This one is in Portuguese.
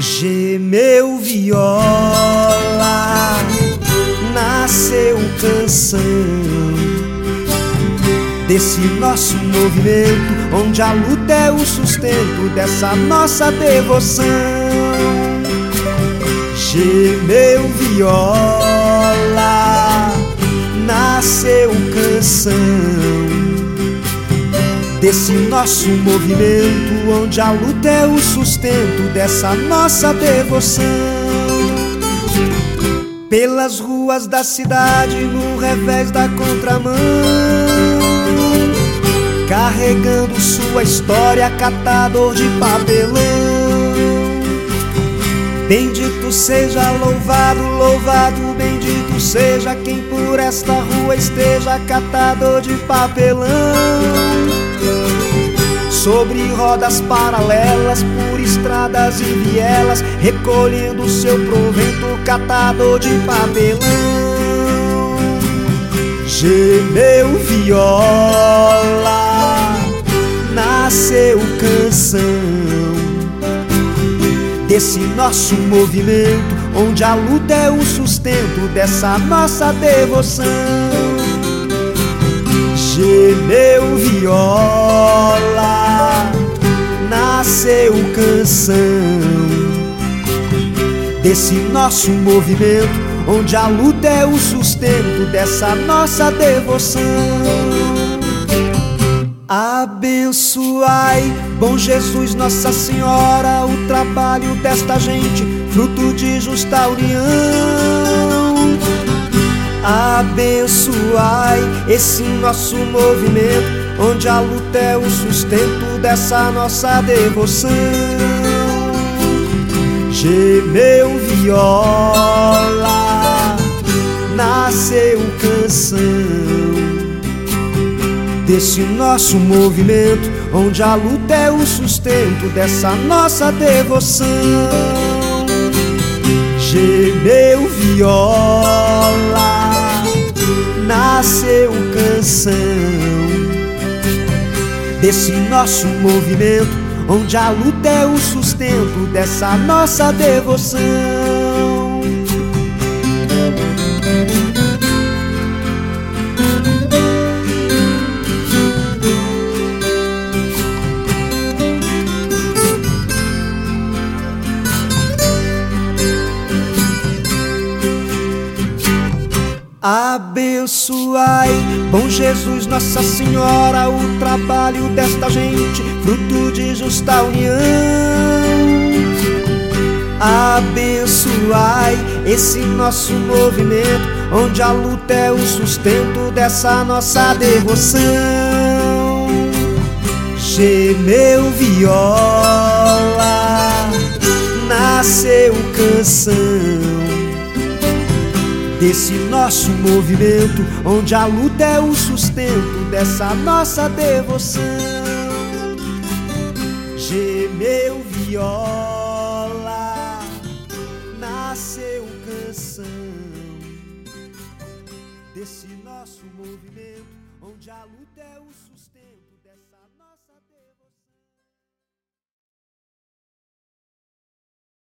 Gemeu viola, nasceu canção desse nosso movimento, onde a luta é o sustento dessa nossa devoção. Gemeu viola, desse nosso movimento, onde a luta é o sustento dessa nossa devoção. Pelas ruas da cidade, no revés da contramão, carregando sua história, catador de papelão. Bendito seja, louvado, seja quem por esta rua esteja, catador de papelão sobre rodas paralelas, por estradas e vielas, recolhendo seu provento, catador de papelão. Gemeu viola, desse nosso movimento, onde a luta é o sustento dessa nossa devoção. Gemeu viola nasceu canção desse nosso movimento, onde a luta é o sustento dessa nossa devoção. Abençoai, bom Jesus, Nossa Senhora, o trabalho desta gente, fruto de justa união. Abençoai esse nosso movimento onde a luta é o sustento dessa nossa devoção. Gemeu viola, desse nosso movimento, onde a luta é o sustento dessa nossa devoção. Gemeu viola, nasceu canção desse nosso movimento, onde a luta é o sustento dessa nossa devoção. Abençoai, bom Jesus, Nossa Senhora, o trabalho desta gente, fruto de justa união. Abençoai esse nosso movimento, onde a luta é o sustento dessa nossa devoção. Gemeu viola, nasceu canção desse nosso movimento, onde a luta é o sustento dessa nossa devoção. Gemeu viola, nasceu canção desse nosso movimento, onde a luta é o sustento